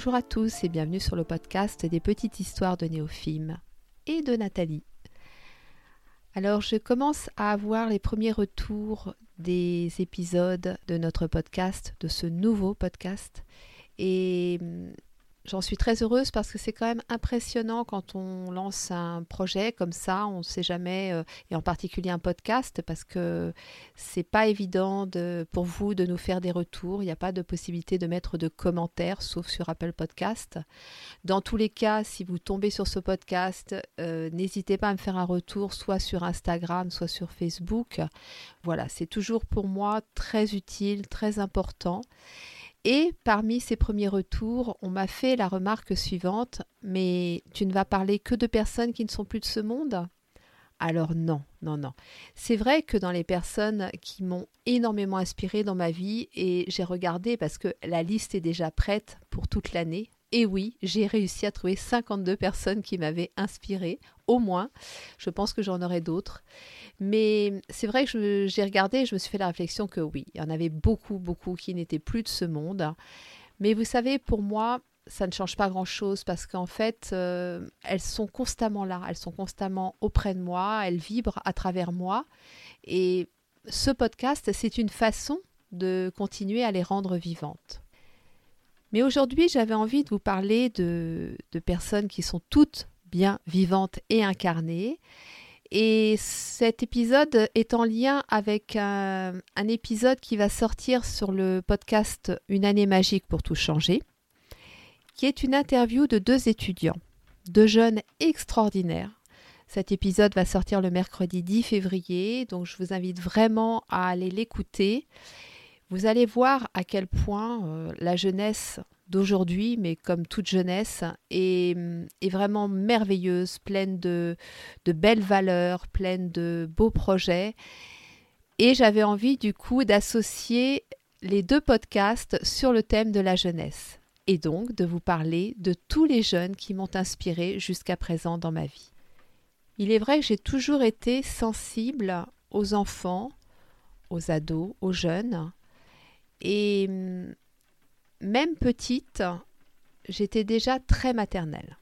Bonjour à tous et bienvenue sur le podcast des petites histoires de Néophime et de Nathalie. Alors je commence à avoir les premiers retours des épisodes de notre podcast, de ce nouveau podcast. Et J'en suis très heureuse parce que c'est quand même impressionnant quand on lance un projet comme ça, on ne sait jamais, euh, et en particulier un podcast, parce que c'est pas évident de, pour vous de nous faire des retours. Il n'y a pas de possibilité de mettre de commentaires, sauf sur Apple Podcast. Dans tous les cas, si vous tombez sur ce podcast, euh, n'hésitez pas à me faire un retour, soit sur Instagram, soit sur Facebook. Voilà, c'est toujours pour moi très utile, très important. Et parmi ces premiers retours, on m'a fait la remarque suivante, mais tu ne vas parler que de personnes qui ne sont plus de ce monde? Alors non, non, non. C'est vrai que dans les personnes qui m'ont énormément inspiré dans ma vie, et j'ai regardé parce que la liste est déjà prête pour toute l'année, et oui, j'ai réussi à trouver 52 personnes qui m'avaient inspiré, au moins. Je pense que j'en aurai d'autres. Mais c'est vrai que j'ai regardé et je me suis fait la réflexion que oui, il y en avait beaucoup, beaucoup qui n'étaient plus de ce monde. Mais vous savez, pour moi, ça ne change pas grand-chose parce qu'en fait, euh, elles sont constamment là, elles sont constamment auprès de moi, elles vibrent à travers moi. Et ce podcast, c'est une façon de continuer à les rendre vivantes. Mais aujourd'hui, j'avais envie de vous parler de, personnes qui sont toutes bien vivantes et incarnées. Et cet épisode est en lien avec un, un, épisode qui va sortir sur le podcast Une année magique pour tout changer, qui est une interview de deux étudiants, deux jeunes extraordinaires. Cet épisode va sortir le mercredi 10 février, donc je vous invite vraiment à aller l'écouter vous allez voir à quel point euh, la jeunesse d'aujourd'hui, mais comme toute jeunesse, est, vraiment merveilleuse, pleine de, de, belles valeurs, pleine de beaux projets. Et j'avais envie du coup d'associer les deux podcasts sur le thème de la jeunesse et donc de vous parler de tous les jeunes qui m'ont inspiré jusqu'à présent dans ma vie. Il est vrai que j'ai toujours été sensible aux enfants, aux ados, aux jeunes, et mm, même petite, j'étais déjà très maternelle.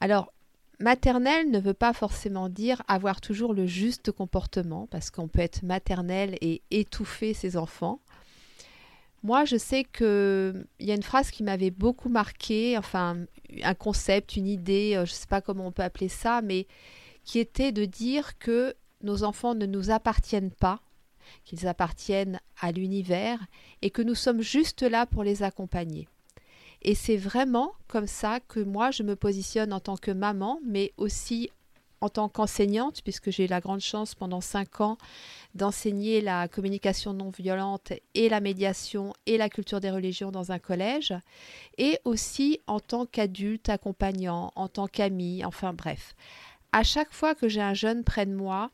Alors, maternelle ne veut pas forcément dire avoir toujours le juste comportement, parce qu'on peut être maternelle et étouffer ses enfants. Moi, je sais qu'il y a une phrase qui m'avait beaucoup marqué, enfin, un concept, une idée, euh, je ne sais pas comment on peut appeler ça, mais qui était de dire que nos enfants ne nous appartiennent pas, qu'ils appartiennent à l'univers et que nous sommes juste là pour les accompagner. Et c'est vraiment comme ça que moi je me positionne en tant que maman, mais aussi en tant qu'enseignante, puisque j'ai eu la grande chance pendant cinq ans d'enseigner la communication non violente et la médiation et la culture des religions dans un collège, et aussi en tant qu'adulte accompagnant, en tant qu'ami, enfin bref. À chaque fois que j'ai un jeune près de moi,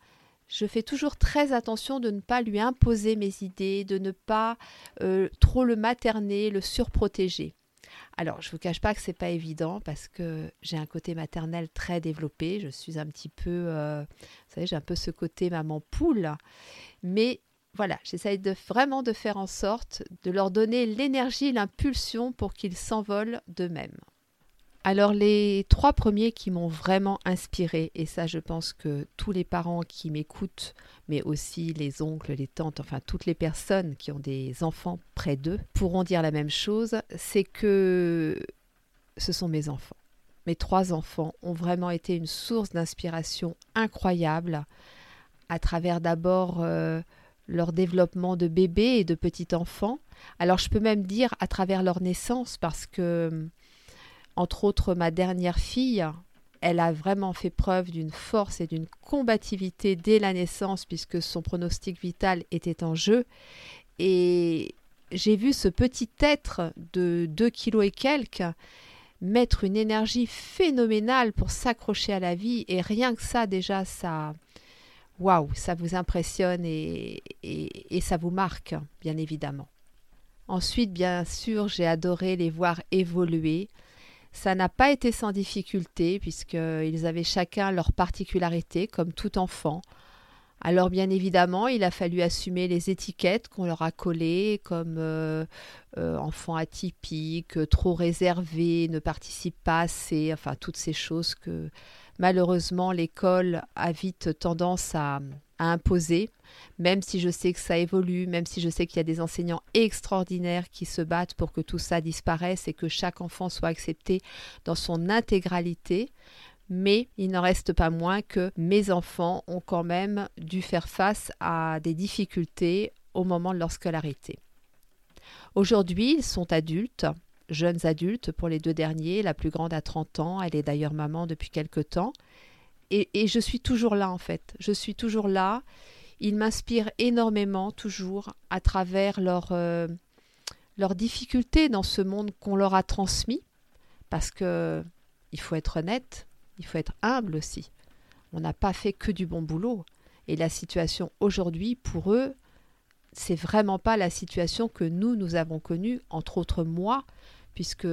je fais toujours très attention de ne pas lui imposer mes idées, de ne pas euh, trop le materner, le surprotéger. Alors, je ne vous cache pas que c'est pas évident parce que j'ai un côté maternel très développé. Je suis un petit peu, euh, vous savez, j'ai un peu ce côté maman poule. Mais voilà, j'essaye de, vraiment de faire en sorte de leur donner l'énergie, l'impulsion pour qu'ils s'envolent d'eux-mêmes. Alors les trois premiers qui m'ont vraiment inspiré, et ça je pense que tous les parents qui m'écoutent, mais aussi les oncles, les tantes, enfin toutes les personnes qui ont des enfants près d'eux, pourront dire la même chose, c'est que ce sont mes enfants. Mes trois enfants ont vraiment été une source d'inspiration incroyable à travers d'abord euh, leur développement de bébé et de petit enfant. Alors je peux même dire à travers leur naissance parce que entre autres ma dernière fille, elle a vraiment fait preuve d'une force et d'une combativité dès la naissance puisque son pronostic vital était en jeu. Et j'ai vu ce petit être de 2 kilos et quelques mettre une énergie phénoménale pour s'accrocher à la vie. Et rien que ça déjà ça waouh ça vous impressionne et, et, ça vous marque bien évidemment. Ensuite bien sûr j'ai adoré les voir évoluer ça n'a pas été sans difficulté puisqu'ils avaient chacun leur particularité comme tout enfant alors bien évidemment, il a fallu assumer les étiquettes qu'on leur a collées comme euh, euh, enfant atypique, trop réservé, ne participe pas assez, enfin toutes ces choses que malheureusement l'école a vite tendance à, imposer, même si je sais que ça évolue, même si je sais qu'il y a des enseignants extraordinaires qui se battent pour que tout ça disparaisse et que chaque enfant soit accepté dans son intégralité mais il n'en reste pas moins que mes enfants ont quand même dû faire face à des difficultés au moment de leur scolarité. Aujourd'hui, ils sont adultes, jeunes adultes pour les deux derniers, la plus grande a 30 ans, elle est d'ailleurs maman depuis quelque temps, et, je suis toujours là en fait, je suis toujours là, ils m'inspirent énormément toujours à travers leurs euh, difficultés dans ce monde qu'on leur a transmis, parce que il faut être honnête, il faut être humble aussi. On n'a pas fait que du bon boulot. Et la situation aujourd'hui, pour eux, c'est vraiment pas la situation que nous, nous avons connue, entre autres moi, puisque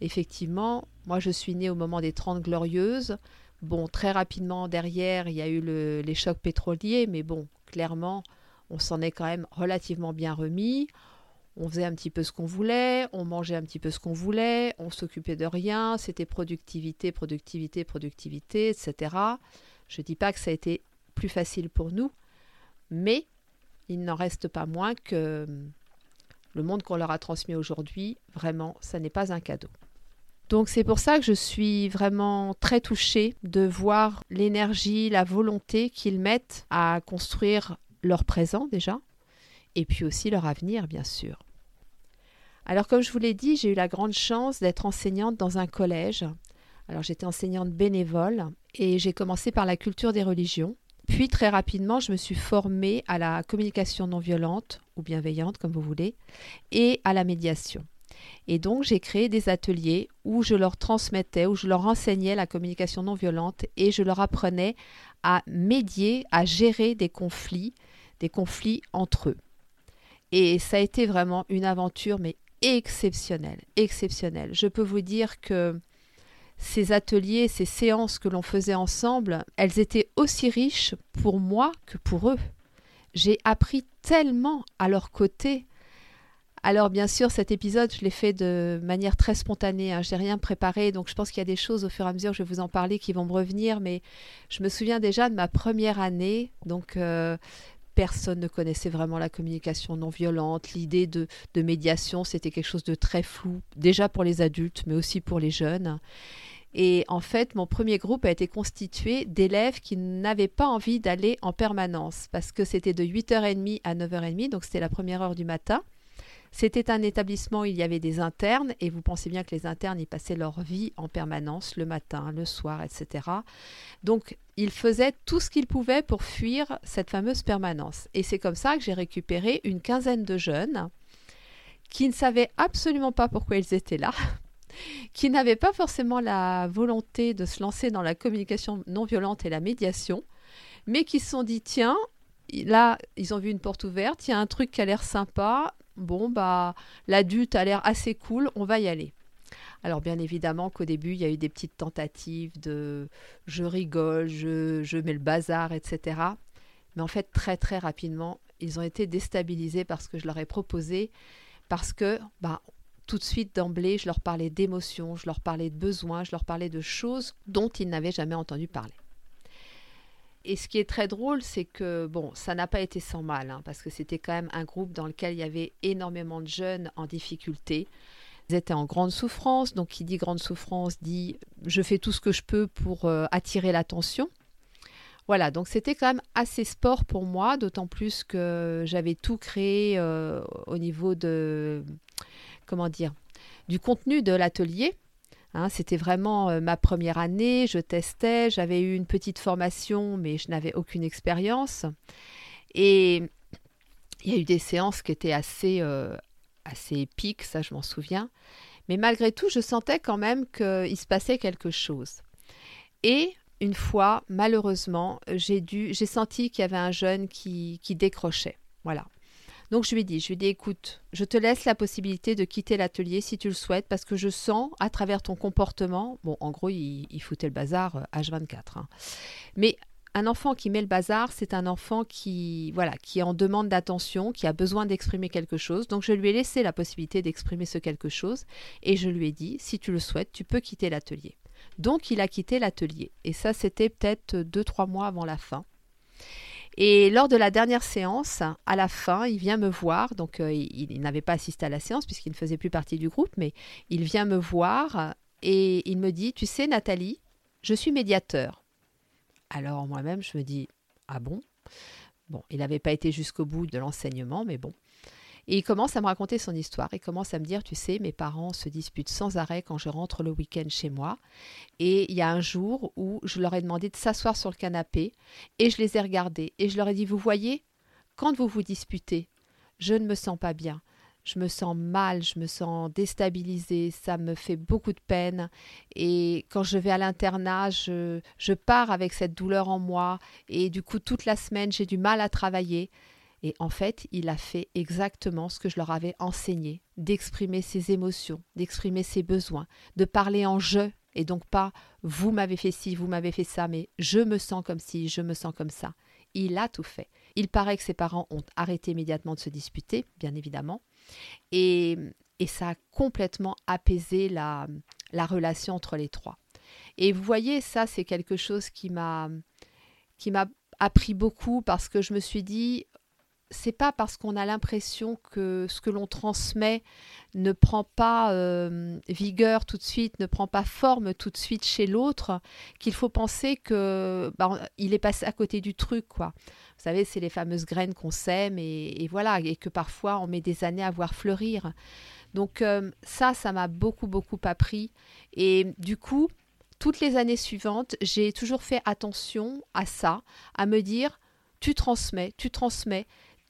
effectivement, moi je suis née au moment des Trente Glorieuses. Bon, très rapidement derrière, il y a eu les chocs pétroliers, mais bon, clairement, on s'en est quand même relativement bien remis on faisait un petit peu ce qu'on voulait, on mangeait un petit peu ce qu'on voulait, on s'occupait de rien, c'était productivité, productivité, productivité, etc. Je ne dis pas que ça a été plus facile pour nous, mais il n'en reste pas moins que le monde qu'on leur a transmis aujourd'hui, vraiment, ça n'est pas un cadeau. Donc c'est pour ça que je suis vraiment très touchée de voir l'énergie, la volonté qu'ils mettent à construire leur présent déjà, et puis aussi leur avenir, bien sûr. Alors comme je vous l'ai dit, j'ai eu la grande chance d'être enseignante dans un collège. Alors j'étais enseignante bénévole et j'ai commencé par la culture des religions. Puis très rapidement, je me suis formée à la communication non violente ou bienveillante comme vous voulez et à la médiation. Et donc j'ai créé des ateliers où je leur transmettais, où je leur enseignais la communication non violente et je leur apprenais à médier, à gérer des conflits, des conflits entre eux. Et ça a été vraiment une aventure mais exceptionnel, exceptionnel. Je peux vous dire que ces ateliers, ces séances que l'on faisait ensemble, elles étaient aussi riches pour moi que pour eux. J'ai appris tellement à leur côté. Alors bien sûr, cet épisode, je l'ai fait de manière très spontanée. Hein. Je n'ai rien préparé, donc je pense qu'il y a des choses au fur et à mesure, je vais vous en parler, qui vont me revenir. Mais je me souviens déjà de ma première année. Donc euh, personne ne connaissait vraiment la communication non violente. L'idée de, médiation, c'était quelque chose de très flou, déjà pour les adultes, mais aussi pour les jeunes. Et en fait, mon premier groupe a été constitué d'élèves qui n'avaient pas envie d'aller en permanence parce que c'était de 8h30 à 9h30, donc c'était la première heure du matin. C'était un établissement où il y avait des internes, et vous pensez bien que les internes y passaient leur vie en permanence, le matin, le soir, etc. Donc, ils faisaient tout ce qu'ils pouvaient pour fuir cette fameuse permanence. Et c'est comme ça que j'ai récupéré une quinzaine de jeunes qui ne savaient absolument pas pourquoi ils étaient là, qui n'avaient pas forcément la volonté de se lancer dans la communication non violente et la médiation, mais qui se sont dit, tiens, là, ils ont vu une porte ouverte, il y a un truc qui a l'air sympa, bon, bah, l'adulte a l'air assez cool, on va y aller. Alors bien évidemment qu'au début, il y a eu des petites tentatives de je rigole, je, mets le bazar, etc. Mais en fait, très très rapidement, ils ont été déstabilisés par ce que je leur ai proposé, parce que bah, tout de suite d'emblée, je leur parlais d'émotions, je leur parlais de besoins, je leur parlais de choses dont ils n'avaient jamais entendu parler. Et ce qui est très drôle, c'est que, bon, ça n'a pas été sans mal, hein, parce que c'était quand même un groupe dans lequel il y avait énormément de jeunes en difficulté. Ils étaient en grande souffrance, donc qui dit grande souffrance dit je fais tout ce que je peux pour euh, attirer l'attention. Voilà, donc c'était quand même assez sport pour moi, d'autant plus que j'avais tout créé euh, au niveau de, comment dire, du contenu de l'atelier. Hein, c'était vraiment euh, ma première année, je testais, j'avais eu une petite formation, mais je n'avais aucune expérience. Et il y a eu des séances qui étaient assez, euh, assez épiques, ça je m'en souviens. Mais malgré tout, je sentais quand même qu'il se passait quelque chose. Et une fois, malheureusement, j'ai senti qu'il y avait un jeune qui, qui décrochait. Voilà. Donc je lui ai dit, je lui ai dit, écoute, je te laisse la possibilité de quitter l'atelier si tu le souhaites, parce que je sens à travers ton comportement, bon, en gros, il, foutait le bazar H24, euh, hein. mais un enfant qui met le bazar, c'est un enfant qui, voilà, qui est en demande d'attention, qui a besoin d'exprimer quelque chose. Donc je lui ai laissé la possibilité d'exprimer ce quelque chose, et je lui ai dit, si tu le souhaites, tu peux quitter l'atelier. Donc il a quitté l'atelier, et ça c'était peut-être deux trois mois avant la fin. Et lors de la dernière séance, à la fin, il vient me voir. Donc, euh, il, n'avait pas assisté à la séance puisqu'il ne faisait plus partie du groupe, mais il vient me voir et il me dit Tu sais, Nathalie, je suis médiateur. Alors, moi-même, je me dis Ah bon? Bon, il n'avait pas été jusqu'au bout de l'enseignement, mais bon. Et il commence à me raconter son histoire. Il commence à me dire, tu sais, mes parents se disputent sans arrêt quand je rentre le week-end chez moi. Et il y a un jour où je leur ai demandé de s'asseoir sur le canapé et je les ai regardés. Et je leur ai dit, vous voyez, quand vous vous disputez, je ne me sens pas bien. Je me sens mal, je me sens déstabilisée, ça me fait beaucoup de peine. Et quand je vais à l'internat, je, je pars avec cette douleur en moi. Et du coup, toute la semaine, j'ai du mal à travailler. Et en fait, il a fait exactement ce que je leur avais enseigné, d'exprimer ses émotions, d'exprimer ses besoins, de parler en je, et donc pas vous m'avez fait ci, vous m'avez fait ça, mais je me sens comme ci, je me sens comme ça. Il a tout fait. Il paraît que ses parents ont arrêté immédiatement de se disputer, bien évidemment, et, ça a complètement apaisé la, la relation entre les trois. Et vous voyez, ça, c'est quelque chose qui m'a qui m'a appris beaucoup parce que je me suis dit, c'est pas parce qu'on a l'impression que ce que l'on transmet ne prend pas euh, vigueur tout de suite, ne prend pas forme tout de suite chez l'autre, qu'il faut penser que bah, il est passé à côté du truc, quoi. Vous savez, c'est les fameuses graines qu'on sème et, voilà, et que parfois on met des années à voir fleurir. Donc euh, ça, ça m'a beaucoup beaucoup appris et du coup, toutes les années suivantes, j'ai toujours fait attention à ça, à me dire tu transmets, tu transmets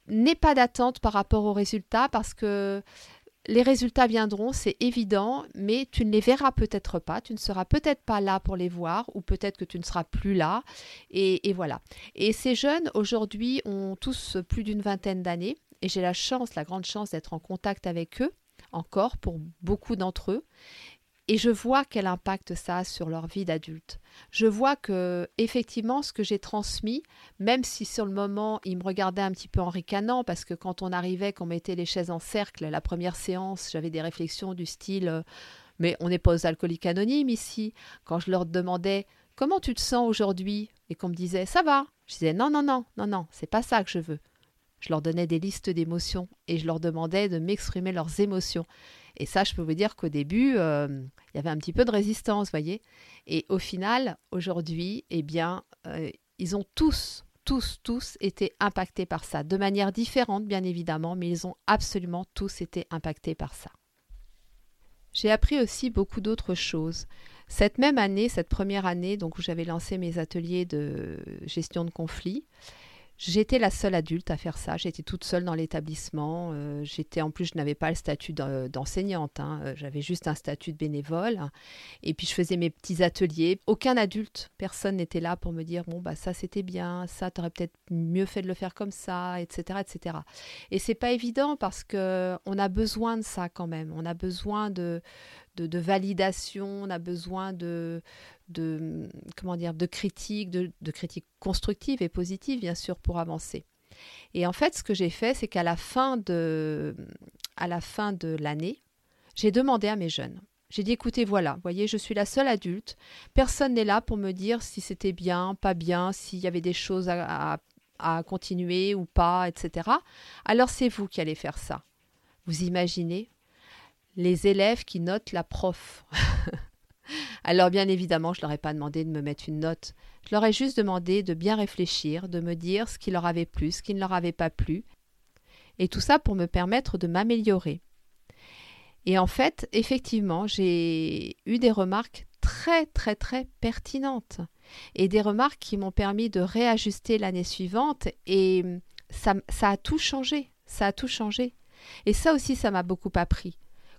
n'aie pas d'attente par rapport aux résultats parce que les résultats viendront, c'est évident, mais tu ne les verras peut-être pas, tu ne seras peut-être pas là pour les voir, ou peut-être que tu ne seras plus là. Et, voilà. Et ces jeunes, aujourd'hui, ont tous plus d'une vingtaine d'années, et j'ai la chance, la grande chance d'être en contact avec eux, encore pour beaucoup d'entre eux. Et je vois quel impact ça a sur leur vie d'adulte. Je vois que effectivement ce que j'ai transmis, même si sur le moment ils me regardaient un petit peu en ricanant, parce que quand on arrivait, qu'on mettait les chaises en cercle, la première séance, j'avais des réflexions du style euh, mais on n'est pas aux alcooliques anonymes ici. Quand je leur demandais comment tu te sens aujourd'hui? Et qu'on me disait ça va, je disais non non non non non c'est pas ça que je veux. Je leur donnais des listes d'émotions et je leur demandais de m'exprimer leurs émotions. Et ça, je peux vous dire qu'au début, euh, il y avait un petit peu de résistance, voyez. Et au final, aujourd'hui, eh bien, euh, ils ont tous, tous, tous été impactés par ça, de manière différente, bien évidemment, mais ils ont absolument tous été impactés par ça. J'ai appris aussi beaucoup d'autres choses. Cette même année, cette première année, donc où j'avais lancé mes ateliers de gestion de conflits, J'étais la seule adulte à faire ça. J'étais toute seule dans l'établissement. Euh, j'étais en plus, je n'avais pas le statut d'enseignante. Hein. Euh, j'avais juste un statut de bénévole. Et puis je faisais mes petits ateliers. Aucun adulte, personne n'était là pour me dire bon bah ça c'était bien, ça t'aurais peut-être mieux fait de le faire comme ça, etc., etc. Et c'est pas évident parce que on a besoin de ça quand même. On a besoin de de, validation, on a besoin de, de comment dire, de critiques, de, critiques constructives et positives, bien sûr, pour avancer. Et en fait, ce que j'ai fait, c'est qu'à la fin de, à la fin de l'année, j'ai demandé à mes jeunes. J'ai dit, écoutez, voilà, voyez, je suis la seule adulte. Personne n'est là pour me dire si c'était bien, pas bien, s'il y avait des choses à, à continuer ou pas, etc. Alors c'est vous qui allez faire ça. Vous imaginez les élèves qui notent la prof. Alors bien évidemment, je leur ai pas demandé de me mettre une note. Je leur ai juste demandé de bien réfléchir, de me dire ce qui leur avait plu, ce qui ne leur avait pas plu. Et tout ça pour me permettre de m'améliorer. Et en fait, effectivement, j'ai eu des remarques très très très pertinentes et des remarques qui m'ont permis de réajuster l'année suivante et ça, ça a tout changé, ça a tout changé. Et ça aussi, ça m'a beaucoup appris.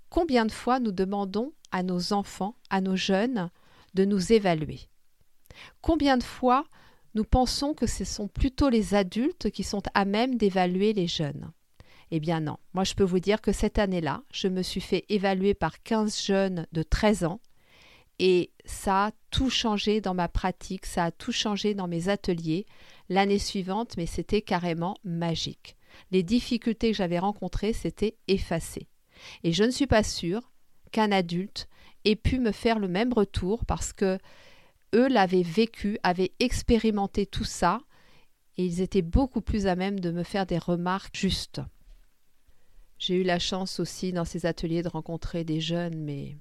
Combien de fois nous demandons à nos enfants, à nos jeunes, de nous évaluer Combien de fois nous pensons que ce sont plutôt les adultes qui sont à même d'évaluer les jeunes? Eh bien non, moi je peux vous dire que cette année-là, je me suis fait évaluer par 15 jeunes de 13 ans et ça a tout changé dans ma pratique, ça a tout changé dans mes ateliers l'année suivante, mais c'était carrément magique. Les difficultés que j'avais rencontrées s'étaient effacées. Et je ne suis pas sûre qu'un adulte ait pu me faire le même retour parce que eux l'avaient vécu, avaient expérimenté tout ça, et ils étaient beaucoup plus à même de me faire des remarques justes. J'ai eu la chance aussi dans ces ateliers de rencontrer des jeunes, mais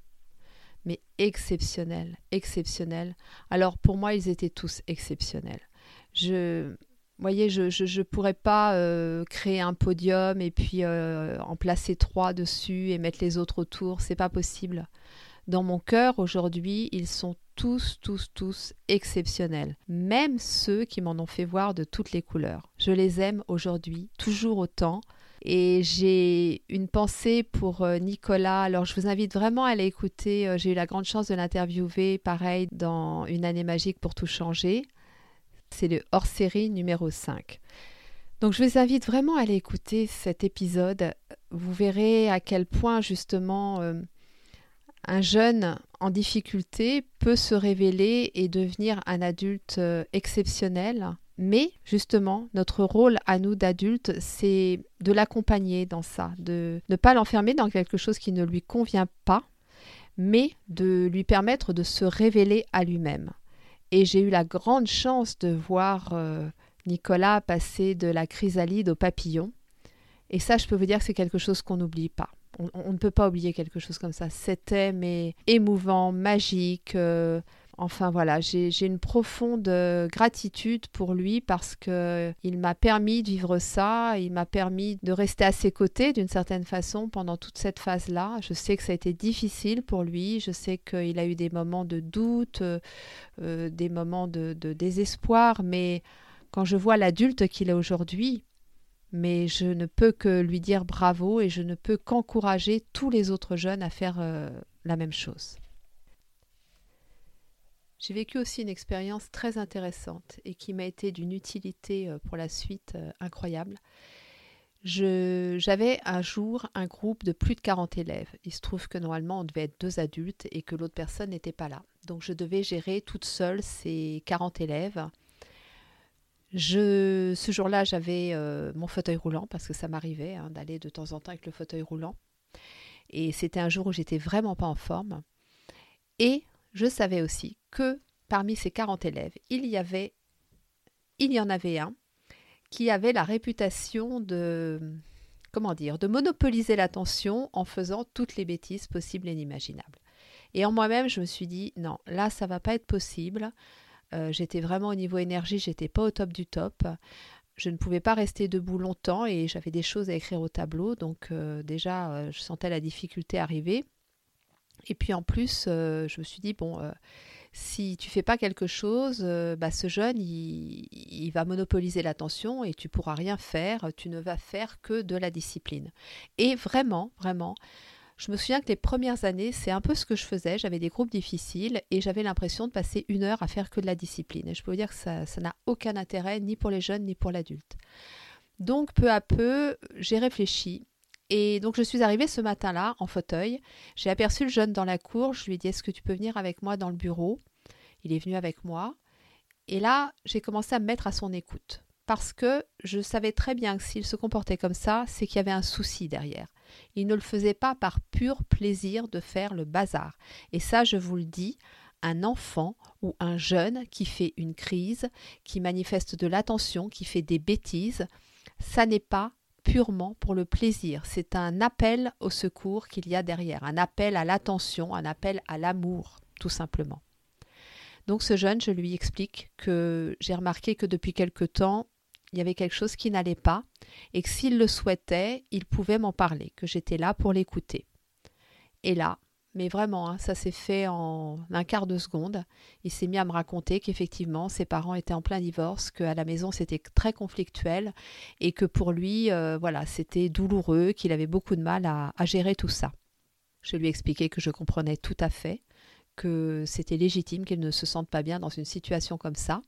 mais exceptionnels, exceptionnels. Alors pour moi, ils étaient tous exceptionnels. Je voyez, je ne pourrais pas euh, créer un podium et puis euh, en placer trois dessus et mettre les autres autour. C'est pas possible. Dans mon cœur, aujourd'hui, ils sont tous, tous, tous exceptionnels. Même ceux qui m'en ont fait voir de toutes les couleurs. Je les aime aujourd'hui, toujours autant. Et j'ai une pensée pour euh, Nicolas. Alors, je vous invite vraiment à l'écouter. J'ai eu la grande chance de l'interviewer, pareil, dans Une année magique pour tout changer. C'est le hors-série numéro 5. Donc je vous invite vraiment à aller écouter cet épisode. Vous verrez à quel point justement euh, un jeune en difficulté peut se révéler et devenir un adulte euh, exceptionnel. Mais justement, notre rôle à nous d'adultes, c'est de l'accompagner dans ça, de ne pas l'enfermer dans quelque chose qui ne lui convient pas, mais de lui permettre de se révéler à lui-même. Et j'ai eu la grande chance de voir euh, Nicolas passer de la chrysalide au papillon. Et ça, je peux vous dire que c'est quelque chose qu'on n'oublie pas. On, ne peut pas oublier quelque chose comme ça. C'était mais émouvant, magique, euh, Enfin voilà, j'ai une profonde euh, gratitude pour lui parce que il m'a permis de vivre ça, il m'a permis de rester à ses côtés d'une certaine façon pendant toute cette phase-là. Je sais que ça a été difficile pour lui, je sais qu'il a eu des moments de doute, euh, euh, des moments de, de, désespoir, mais quand je vois l'adulte qu'il est aujourd'hui, mais je ne peux que lui dire bravo et je ne peux qu'encourager tous les autres jeunes à faire la même chose. J'ai vécu aussi une expérience très intéressante et qui m'a été d'une utilité euh, pour la suite euh, incroyable. J'avais un jour un groupe de plus de 40 élèves. Il se trouve que normalement on devait être deux adultes et que l'autre personne n'était pas là. Donc je devais gérer toute seule ces 40 élèves. Ce jour-là, j'avais euh, mon fauteuil roulant parce que ça m'arrivait hein, d'aller de temps en temps avec le fauteuil roulant. Et c'était un jour où j'étais vraiment pas en forme. Et je savais aussi que parmi ces 40 élèves, il y avait il y en avait un qui avait la réputation de comment dire, de monopoliser l'attention en faisant toutes les bêtises possibles et inimaginables. Et en moi-même, je me suis dit non, là ça va pas être possible. Euh, j'étais vraiment au niveau énergie, j'étais pas au top du top. Je ne pouvais pas rester debout longtemps et j'avais des choses à écrire au tableau, donc euh, déjà euh, je sentais la difficulté arriver. Et puis en plus, je me suis dit bon, si tu fais pas quelque chose, euh, bah, ce jeune, il, va monopoliser l'attention et tu pourras rien faire, tu ne vas faire que de la discipline. Et vraiment, vraiment, je me souviens que les premières années, c'est un peu ce que je faisais. J'avais des groupes difficiles et j'avais l'impression de passer une heure à faire que de la discipline. Et je peux vous dire que ça n'a aucun intérêt, ni pour les jeunes, ni pour l'adulte. Donc, peu à peu, j'ai réfléchi et donc je suis arrivée ce matin-là en fauteuil. J'ai aperçu le jeune dans la cour. Je lui ai dit Est-ce que tu peux venir avec moi dans le bureau? Il est venu avec moi. Et là, j'ai commencé à me mettre à son écoute. Parce que je savais très bien que s'il se comportait comme ça, c'est qu'il y avait un souci derrière. Il ne le faisait pas par pur plaisir de faire le bazar. Et ça, je vous le dis, un enfant ou un jeune qui fait une crise, qui manifeste de l'attention, qui fait des bêtises, ça n'est pas purement pour le plaisir. C'est un appel au secours qu'il y a derrière, un appel à l'attention, un appel à l'amour, tout simplement. Donc ce jeune, je lui explique que j'ai remarqué que depuis quelque temps, il y avait quelque chose qui n'allait pas et que s'il le souhaitait, il pouvait m'en parler, que j'étais là pour l'écouter. Et là, mais vraiment, hein, ça s'est fait en un quart de seconde. Il s'est mis à me raconter qu'effectivement, ses parents étaient en plein divorce, qu'à la maison, c'était très conflictuel et que pour lui, euh, voilà, c'était douloureux, qu'il avait beaucoup de mal à, à gérer tout ça. Je lui ai expliqué que je comprenais tout à fait, que c'était légitime qu'il ne se sente pas bien dans une situation comme ça.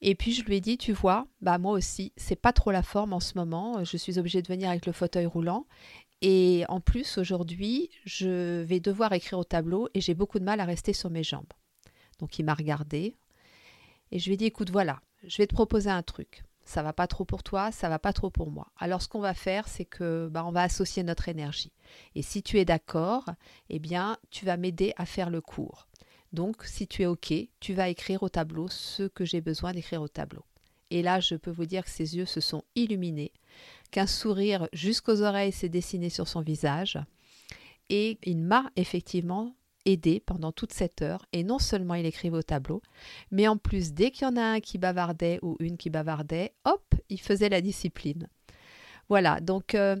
Et puis je lui ai dit, tu vois, bah moi aussi, c'est pas trop la forme en ce moment. Je suis obligée de venir avec le fauteuil roulant et en plus, aujourd'hui, je vais devoir écrire au tableau et j'ai beaucoup de mal à rester sur mes jambes. Donc il m'a regardé et je lui ai dit écoute, voilà, je vais te proposer un truc. Ça va pas trop pour toi, ça va pas trop pour moi. Alors ce qu'on va faire, c'est que bah, on va associer notre énergie. Et si tu es d'accord, eh bien, tu vas m'aider à faire le cours. Donc si tu es OK, tu vas écrire au tableau ce que j'ai besoin d'écrire au tableau. Et là, je peux vous dire que ses yeux se sont illuminés qu'un sourire jusqu'aux oreilles s'est dessiné sur son visage. Et il m'a effectivement aidé pendant toute cette heure. Et non seulement il écrivait au tableau, mais en plus, dès qu'il y en a un qui bavardait ou une qui bavardait, hop, il faisait la discipline. Voilà, donc euh,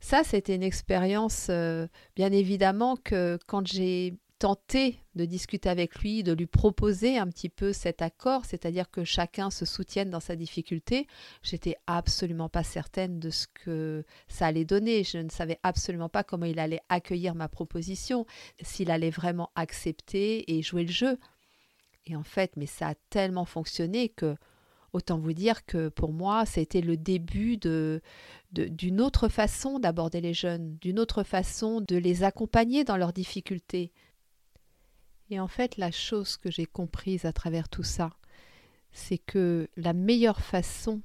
ça, c'était une expérience, euh, bien évidemment, que quand j'ai tenter de discuter avec lui, de lui proposer un petit peu cet accord, c'est-à-dire que chacun se soutienne dans sa difficulté, j'étais absolument pas certaine de ce que ça allait donner. Je ne savais absolument pas comment il allait accueillir ma proposition, s'il allait vraiment accepter et jouer le jeu. Et en fait, mais ça a tellement fonctionné que Autant vous dire que pour moi, c'était le début de, d'une autre façon d'aborder les jeunes, d'une autre façon de les accompagner dans leurs difficultés, et en fait, la chose que j'ai comprise à travers tout ça, c'est que la meilleure façon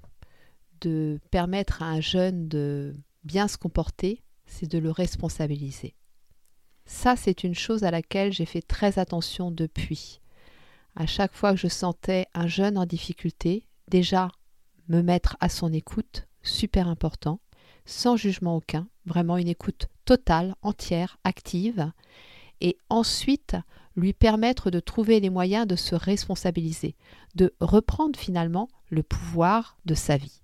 de permettre à un jeune de bien se comporter, c'est de le responsabiliser. Ça, c'est une chose à laquelle j'ai fait très attention depuis. À chaque fois que je sentais un jeune en difficulté, déjà me mettre à son écoute, super important, sans jugement aucun, vraiment une écoute totale, entière, active, et ensuite lui permettre de trouver les moyens de se responsabiliser, de reprendre finalement le pouvoir de sa vie.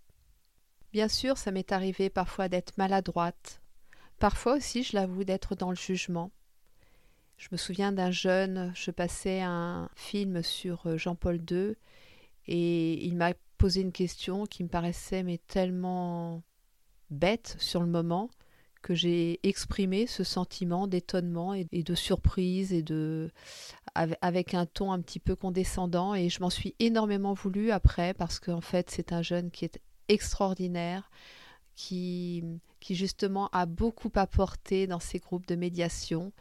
Bien sûr, ça m'est arrivé parfois d'être maladroite, parfois aussi, je l'avoue, d'être dans le jugement. Je me souviens d'un jeune, je passais un film sur euh, Jean-Paul II et il m'a posé une question qui me paraissait mais tellement bête sur le moment que j'ai exprimé ce sentiment d'étonnement et, de surprise et de avec un ton un petit peu condescendant. Et je m'en suis énormément voulu après parce qu'en fait c'est un jeune qui est extraordinaire qui, qui justement a beaucoup apporté dans ces groupes de médiation.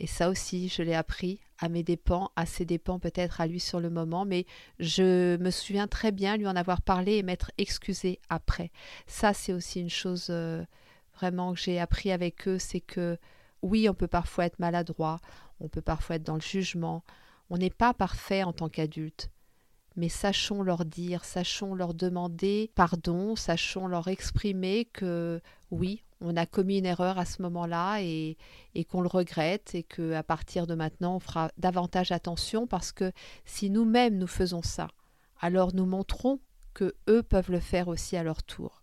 Et ça aussi je l'ai appris à mes dépens, à ses dépens peut-être à lui sur le moment, mais je me souviens très bien lui en avoir parlé et m'être excusé après. Ça c'est aussi une chose euh, vraiment que j'ai appris avec eux, c'est que oui, on peut parfois être maladroit, on peut parfois être dans le jugement, on n'est pas parfait en tant qu'adulte. Mais sachons leur dire, sachons leur demander pardon, sachons leur exprimer que oui, on a commis une erreur à ce moment-là et, qu'on le regrette et que à partir de maintenant on fera davantage attention parce que si nous-mêmes nous faisons ça, alors nous montrons que eux peuvent le faire aussi à leur tour.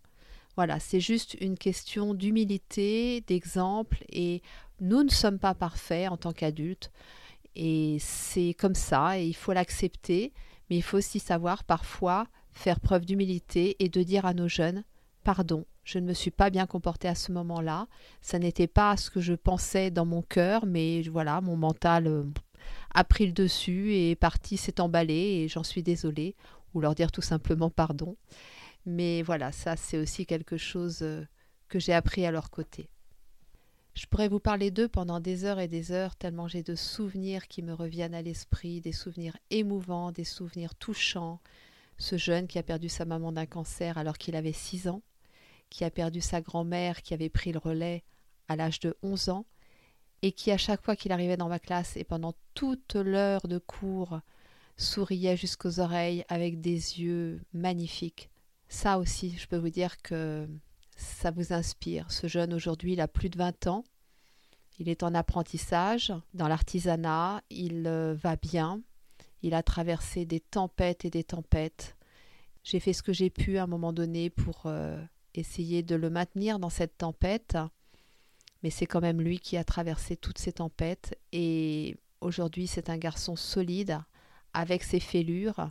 Voilà, c'est juste une question d'humilité, d'exemple, et nous ne sommes pas parfaits en tant qu'adultes, et c'est comme ça, et il faut l'accepter, mais il faut aussi savoir parfois faire preuve d'humilité et de dire à nos jeunes, pardon, je ne me suis pas bien comporté à ce moment-là, ça n'était pas ce que je pensais dans mon cœur, mais voilà, mon mental euh, a pris le dessus et est parti s'est emballé et j'en suis désolée, ou leur dire tout simplement pardon. Mais voilà, ça c'est aussi quelque chose euh, que j'ai appris à leur côté. Je pourrais vous parler d'eux pendant des heures et des heures, tellement j'ai de souvenirs qui me reviennent à l'esprit, des souvenirs émouvants, des souvenirs touchants. Ce jeune qui a perdu sa maman d'un cancer alors qu'il avait 6 ans, qui a perdu sa grand-mère qui avait pris le relais à l'âge de 11 ans, et qui à chaque fois qu'il arrivait dans ma classe et pendant toute l'heure de cours souriait jusqu'aux oreilles avec des yeux magnifiques, ça aussi, je peux vous dire que ça vous inspire. Ce jeune aujourd'hui, il a plus de 20 ans. Il est en apprentissage dans l'artisanat. Il euh, va bien. Il a traversé des tempêtes et des tempêtes. J'ai fait ce que j'ai pu à un moment donné pour euh, essayer de le maintenir dans cette tempête. mais c'est quand même lui qui a traversé toutes ces tempêtes et aujourd'hui c'est un garçon solide avec ses fêlures,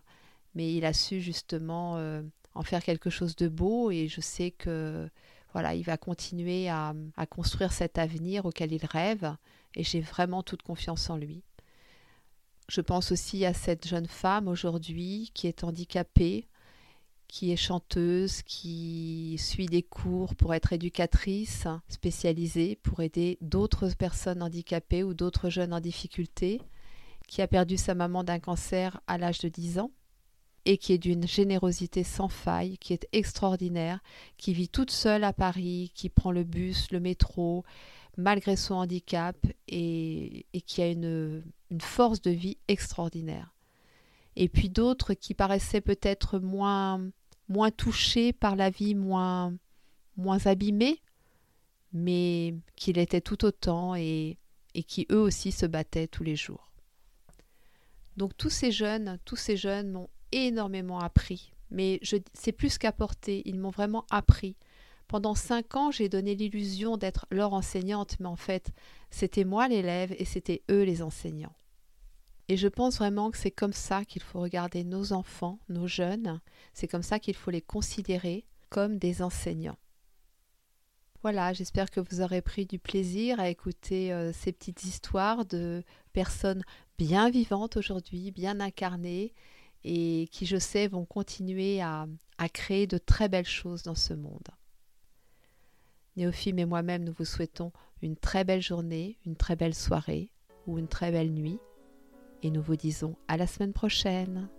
mais il a su justement euh, en faire quelque chose de beau et je sais que voilà, il va continuer à, à construire cet avenir auquel il rêve et j'ai vraiment toute confiance en lui. Je pense aussi à cette jeune femme aujourd'hui qui est handicapée, qui est chanteuse, qui suit des cours pour être éducatrice spécialisée, pour aider d'autres personnes handicapées ou d'autres jeunes en difficulté, qui a perdu sa maman d'un cancer à l'âge de 10 ans et qui est d'une générosité sans faille, qui est extraordinaire, qui vit toute seule à Paris, qui prend le bus, le métro, malgré son handicap, et, qui a une, une force de vie extraordinaire. Et puis d'autres qui paraissaient peut-être moins, moins touchés par la vie, moins, moins abîmés, mais qui l'étaient tout autant et, et qui eux aussi se battaient tous les jours. Donc tous ces jeunes, tous ces jeunes m'ont énormément appris. Mais c'est plus qu'apporter, ils m'ont vraiment appris. Pendant cinq ans, j'ai donné l'illusion d'être leur enseignante, mais en fait, c'était moi l'élève et c'était eux les enseignants. Et je pense vraiment que c'est comme ça qu'il faut regarder nos enfants, nos jeunes, c'est comme ça qu'il faut les considérer comme des enseignants. Voilà, j'espère que vous aurez pris du plaisir à écouter euh, ces petites histoires de personnes bien vivantes aujourd'hui, bien incarnées, et qui, je sais, vont continuer à, créer de très belles choses dans ce monde. Néophime et moi-même, nous vous souhaitons une très belle journée, une très belle soirée ou une très belle nuit, et nous vous disons à la semaine prochaine.